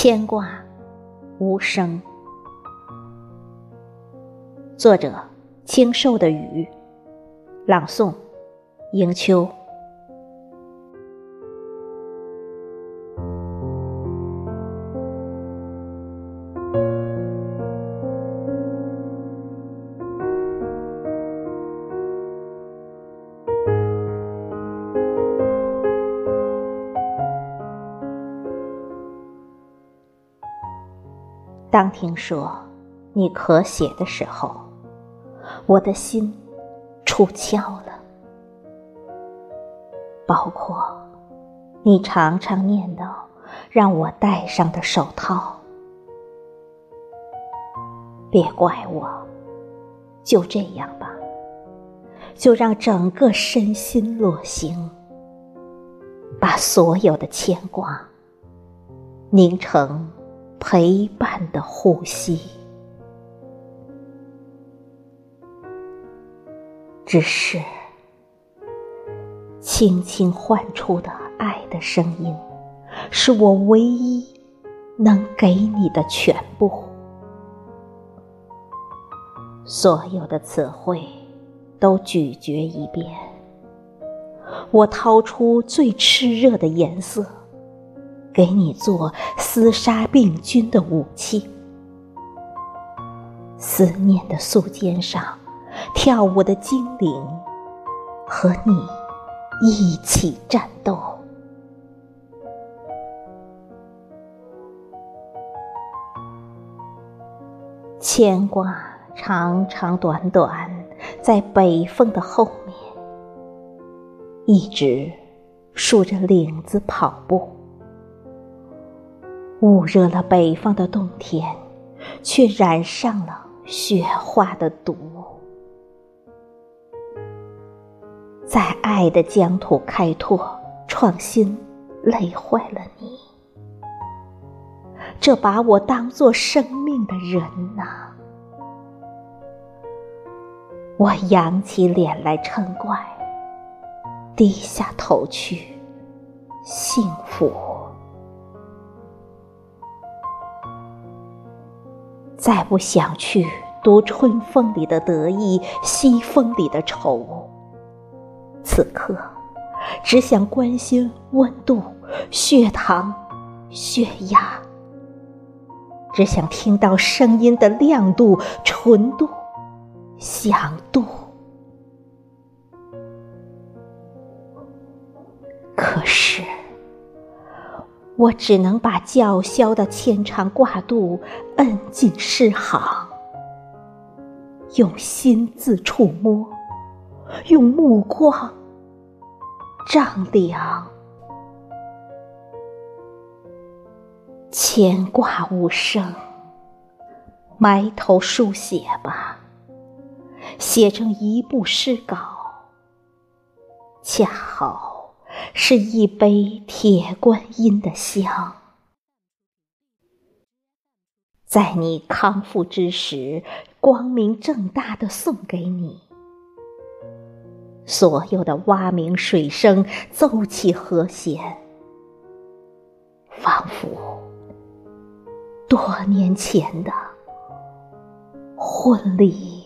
牵挂无声。作者：清瘦的雨。朗诵：迎秋。当听说你咳血的时候，我的心出窍了。包括你常常念叨让我戴上的手套，别怪我，就这样吧，就让整个身心落行，把所有的牵挂凝成。陪伴的呼吸，只是轻轻唤出的爱的声音，是我唯一能给你的全部。所有的词汇都咀嚼一遍，我掏出最炽热的颜色。给你做厮杀病菌的武器，思念的素笺上跳舞的精灵，和你一起战斗。牵挂长长短短，在北风的后面，一直竖着领子跑步。捂热了北方的冬天，却染上了雪花的毒。在爱的疆土开拓创新，累坏了你。这把我当做生命的人呐，我扬起脸来嗔怪，低下头去，幸福。再不想去读春风里的得意，西风里的愁。此刻，只想关心温度、血糖、血压，只想听到声音的亮度、纯度、响度。可是。我只能把叫嚣的牵肠挂肚摁进诗行，用心字触摸，用目光丈量。牵挂无声，埋头书写吧，写成一部诗稿，恰好。是一杯铁观音的香，在你康复之时，光明正大的送给你。所有的蛙鸣水声奏起和弦，仿佛多年前的婚礼。